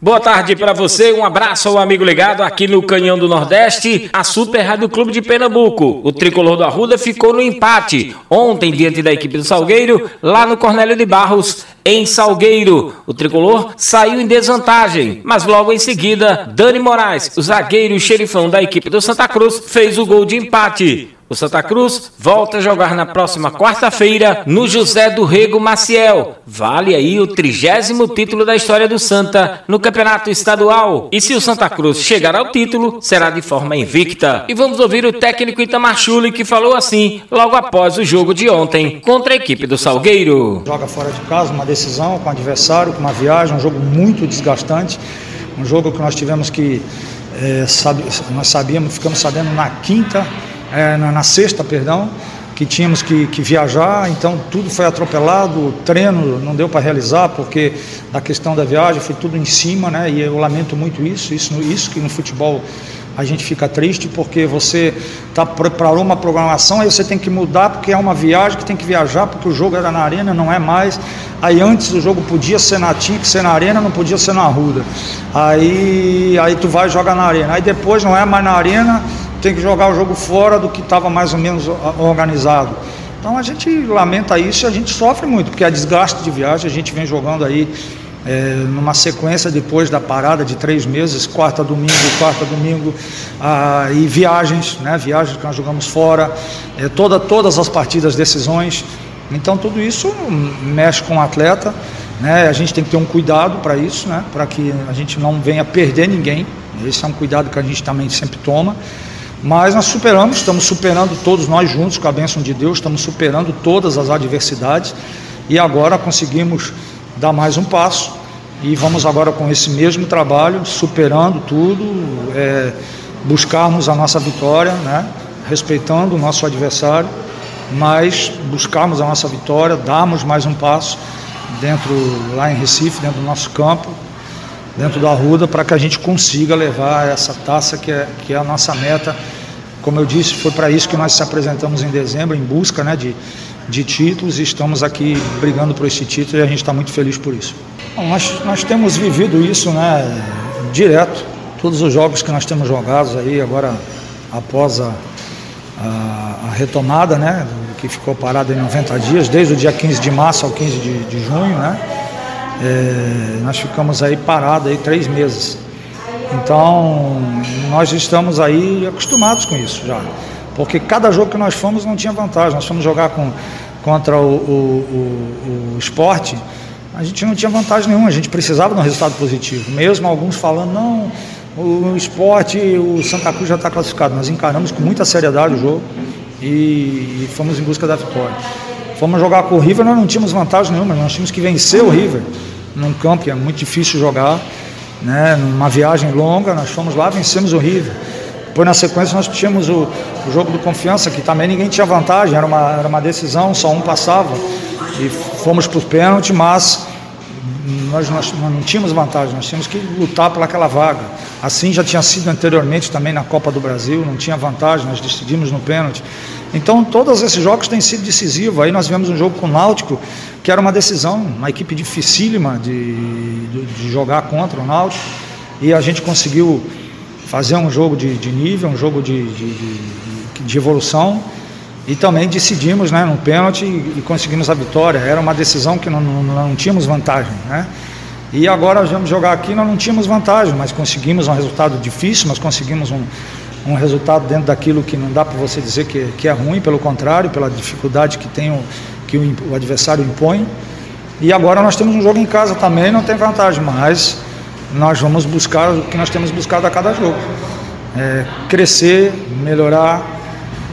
Boa tarde para você, um abraço ao amigo ligado aqui no Canhão do Nordeste, a Super Rádio Clube de Pernambuco. O tricolor do Arruda ficou no empate ontem diante da equipe do Salgueiro, lá no Cornélio de Barros, em Salgueiro. O tricolor saiu em desvantagem, mas logo em seguida, Dani Moraes, o zagueiro xerifão da equipe do Santa Cruz, fez o gol de empate. O Santa Cruz volta a jogar na próxima quarta-feira no José do Rego Maciel. Vale aí o trigésimo título da história do Santa no Campeonato Estadual. E se o Santa Cruz chegar ao título, será de forma invicta. E vamos ouvir o técnico Itamar Chuli que falou assim logo após o jogo de ontem contra a equipe do Salgueiro. Joga fora de casa, uma decisão com o adversário, com uma viagem, um jogo muito desgastante. Um jogo que nós tivemos que, é, sabe, nós sabíamos, ficamos sabendo na quinta é, na, na, sexta, perdão, que tínhamos que, que, viajar, então tudo foi atropelado, o treino não deu para realizar porque da questão da viagem foi tudo em cima, né? E eu lamento muito isso, isso, isso que no futebol a gente fica triste porque você tá preparou uma programação aí você tem que mudar porque é uma viagem que tem que viajar porque o jogo era na arena não é mais aí antes o jogo podia ser na tinha que ser na arena não podia ser na ruda aí aí tu vai jogar na arena aí depois não é mais na arena tem que jogar o jogo fora do que estava mais ou menos organizado. Então a gente lamenta isso e a gente sofre muito, porque é desgaste de viagem, a gente vem jogando aí é, numa sequência depois da parada de três meses, quarta, domingo, quarta, domingo, ah, e viagens, né, viagens que nós jogamos fora, é, toda, todas as partidas, decisões. Então tudo isso mexe com o atleta, né, a gente tem que ter um cuidado para isso, né, para que a gente não venha perder ninguém. Esse é um cuidado que a gente também sempre toma. Mas nós superamos, estamos superando todos nós juntos com a bênção de Deus, estamos superando todas as adversidades e agora conseguimos dar mais um passo e vamos agora com esse mesmo trabalho, superando tudo, é, buscarmos a nossa vitória, né? respeitando o nosso adversário, mas buscarmos a nossa vitória, darmos mais um passo dentro lá em Recife, dentro do nosso campo, dentro da Ruda, para que a gente consiga levar essa taça que é, que é a nossa meta como eu disse, foi para isso que nós se apresentamos em dezembro, em busca né, de, de títulos, e estamos aqui brigando por esse título e a gente está muito feliz por isso. Bom, nós, nós temos vivido isso né, direto, todos os jogos que nós temos jogados aí, agora após a, a, a retomada, né, que ficou parado em 90 dias, desde o dia 15 de março ao 15 de, de junho, né, é, nós ficamos aí parados aí três meses. Então, nós estamos aí acostumados com isso já. Porque cada jogo que nós fomos não tinha vantagem. Nós fomos jogar com, contra o, o, o, o esporte, a gente não tinha vantagem nenhuma, a gente precisava de um resultado positivo. Mesmo alguns falando, não, o esporte, o Santa Cruz já está classificado. Nós encaramos com muita seriedade o jogo e, e, fomos em busca da vitória. Fomos jogar com o River, nós não tínhamos vantagem nenhuma, nós tínhamos que vencer o River num campo que é muito difícil jogar né, numa viagem longa, nós fomos lá, vencemos o River. Depois, na sequência, nós tínhamos o, o jogo do confiança, que também ninguém tinha vantagem, era uma, era uma decisão, só um passava. E fomos para o pênalti, mas nós, nós, nós, não tínhamos vantagem, nós tínhamos que lutar por aquela vaga. Assim já tinha sido anteriormente também na Copa do Brasil, não tinha vantagem, nós decidimos no pênalti. Então, todos esses jogos têm sido decisivos. Aí nós vemos um jogo com o Náutico, que era uma decisão, uma equipe dificílima de, de, de jogar contra o Náutico, e a gente conseguiu fazer um jogo de, de nível, um jogo de, de, evolução, e também decidimos né, no pênalti e, conseguimos a vitória. Era uma decisão que não, não, não tínhamos vantagem. Né? E agora vamos jogar aqui, nós não tínhamos vantagem, mas conseguimos um resultado difícil, mas conseguimos um, um resultado dentro daquilo que não dá para você dizer que, que é ruim, pelo contrário, pela dificuldade que, tem o, que o, o adversário impõe. E agora nós temos um jogo em casa também, não tem vantagem, mas nós vamos buscar o que nós temos buscado a cada jogo. É, crescer, melhorar,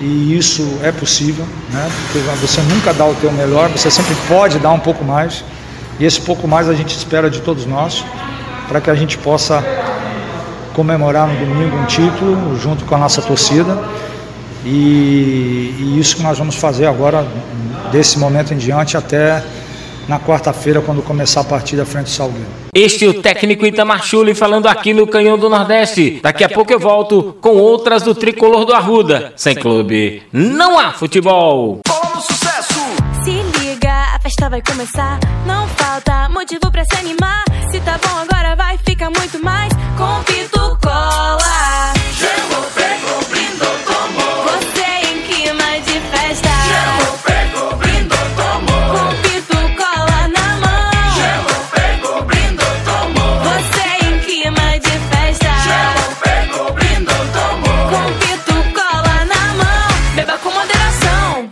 e isso é possível, né? porque você nunca dá o teu melhor, você sempre pode dar um pouco mais, e esse pouco mais a gente espera de todos nós, para que a gente possa comemorar no domingo um título junto com a nossa torcida. E, e isso que nós vamos fazer agora, desse momento em diante, até na quarta-feira, quando começar a partida frente ao Salgueiro. Este é o técnico Itamar Chuli falando aqui no Canhão do Nordeste. Daqui a pouco eu volto com outras do Tricolor do Arruda. Sem clube, não há futebol. Sucesso! Se liga, a festa vai começar. Não falta motivo para se animar. Se tá bom,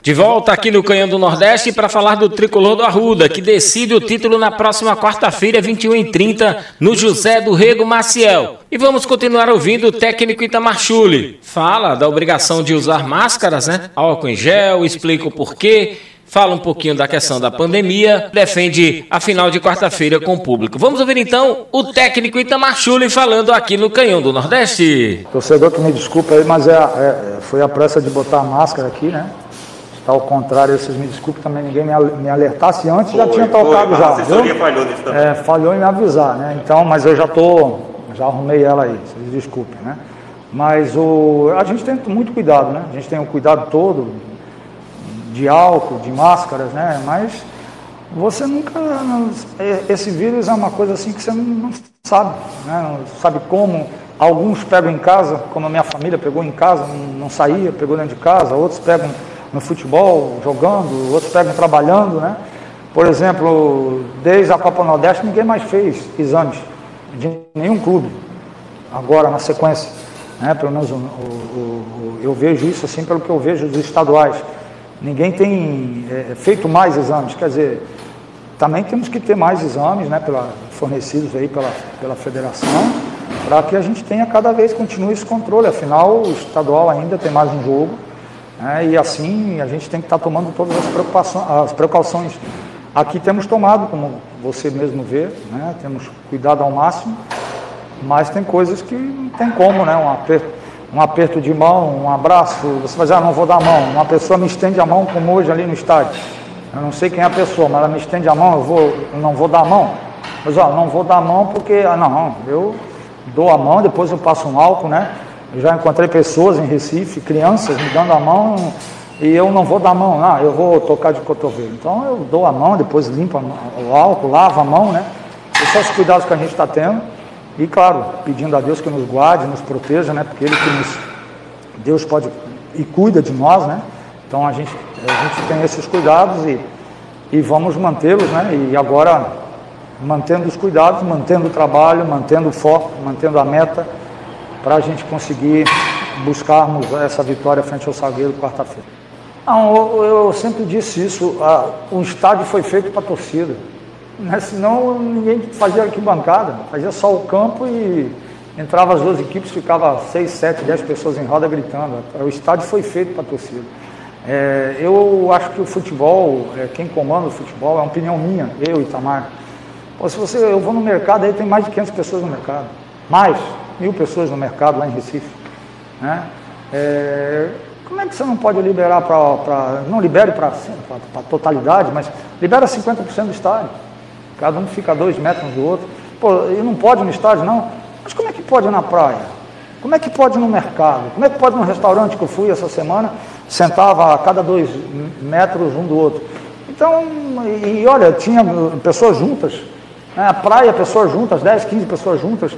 De volta aqui no Canhão do Nordeste para falar do tricolor do Arruda, que decide o título na próxima quarta-feira, 21h30, no José do Rego Maciel. E vamos continuar ouvindo o técnico Itamar Chuli. Fala da obrigação de usar máscaras, né? Álcool em gel, explica o porquê fala um pouquinho da questão da pandemia, defende a final de quarta-feira com o público. Vamos ouvir então o técnico Itamar Chuli falando aqui no Canhão do Nordeste. Torcedor que me desculpa aí, mas é, é, foi a pressa de botar a máscara aqui, né? Ao contrário, vocês me desculpem também, ninguém me alertasse antes, foi, já tinha tocado foi, já. A assessoria viu? falhou nisso também. É, falhou em me avisar, né? Então, mas eu já tô, já arrumei ela aí, vocês desculpem, né? Mas o, a gente tem muito cuidado, né? A gente tem o um cuidado todo de álcool, de máscaras, né? Mas você nunca. Esse vírus é uma coisa assim que você não sabe, né? Não sabe como. Alguns pegam em casa, como a minha família pegou em casa, não saía, pegou dentro de casa, outros pegam no futebol, jogando, outros pegam trabalhando, né? Por exemplo, desde a Copa Nordeste ninguém mais fez exames de nenhum clube, agora na sequência. Né? Pelo menos o, o, o, eu vejo isso assim pelo que eu vejo dos estaduais. Ninguém tem é, feito mais exames, quer dizer, também temos que ter mais exames né, pela, fornecidos aí pela, pela federação, para que a gente tenha cada vez continue esse controle. Afinal, o estadual ainda tem mais um jogo né? E assim a gente tem que estar tá tomando todas as, as precauções. Aqui temos tomado, como você mesmo vê, né? temos cuidado ao máximo, mas tem coisas que não tem como, né? Um aperto, um aperto de mão, um abraço, você vai dizer, ah, não vou dar a mão. Uma pessoa me estende a mão como hoje ali no estádio. Eu não sei quem é a pessoa, mas ela me estende a mão, eu, vou, eu não vou dar a mão. Mas ó, não vou dar a mão porque, ah, não, eu dou a mão, depois eu passo um álcool, né? Já encontrei pessoas em Recife, crianças me dando a mão e eu não vou dar a mão, não, eu vou tocar de cotovelo. Então eu dou a mão, depois limpo o álcool, lavo a mão, né? Esses são os cuidados que a gente está tendo. E claro, pedindo a Deus que nos guarde, nos proteja, né? Porque Ele que nos. Deus pode e cuida de nós, né? Então a gente, a gente tem esses cuidados e, e vamos mantê-los, né? E agora, mantendo os cuidados, mantendo o trabalho, mantendo o foco, mantendo a meta para a gente conseguir buscarmos essa vitória frente ao Salgueiro quarta-feira. Não, eu, eu, sempre disse isso, o estádio foi feito para a torcida, né? senão ninguém fazia arquibancada, fazia só o campo e entrava as duas equipes, ficava seis, sete, dez pessoas em roda gritando. O estádio foi feito para a torcida. É, eu acho que o futebol, é, quem comanda o futebol, é uma opinião minha, eu, Itamar. Pô, se você, eu vou no mercado, aí tem mais de 500 pessoas no mercado. Mais mil pessoas no mercado lá em Recife. Né? É, como é que você não pode liberar para. Não libere para a totalidade, mas libera 50% do estádio. Cada um fica a dois metros do outro. Pô, e não pode no estádio, não. Mas como é que pode na praia? Como é que pode no mercado? Como é que pode no restaurante que eu fui essa semana? Sentava a cada dois metros um do outro. Então, e, olha, tinha pessoas juntas. Né? A praia, pessoas juntas, 10, 15 pessoas juntas.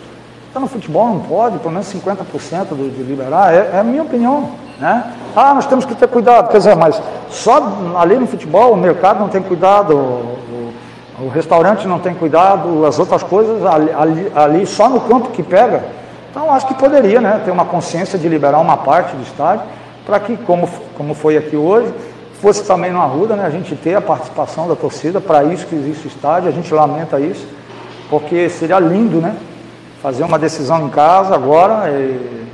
Então, no futebol não pode, pelo menos 50% do, de liberar, é, é, a minha opinião. Né? Ah, nós temos que ter cuidado, quer dizer, mas só ali no futebol o mercado não tem cuidado, o, o, o restaurante não tem cuidado, as outras coisas ali, ali, ali, só no campo que pega. Então acho que poderia né, ter uma consciência de liberar uma parte do estádio, para que, como, como foi aqui hoje, fosse também no Arruda, né, a gente ter a participação da torcida, para isso que existe o estádio, a gente lamenta isso, porque seria lindo, né? Fazer uma decisão em casa agora e,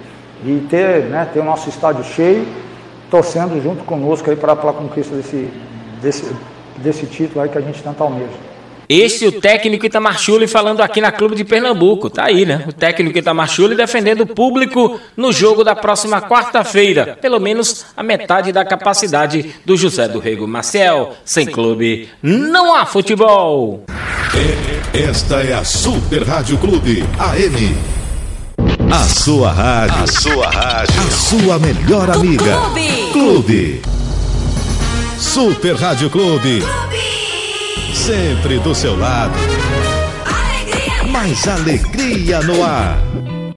e ter, né, ter o nosso estádio cheio, torcendo junto conosco aí para a conquista desse, desse, desse título aí que a gente tanto almeja. Este é o técnico Itamar Chuli falando aqui na Clube de Pernambuco. Tá aí, né? O técnico Itamar Chuli defendendo o público no jogo da próxima quarta-feira. Pelo menos a metade da capacidade do José do Rego Maciel. Sem clube, não há futebol. Esta é a Super Rádio Clube AM. A sua rádio. A sua rádio. A sua melhor amiga. Clube. Clube. Super Rádio Clube. Clube. Sempre do seu lado. Alegria. mais alegria no ar.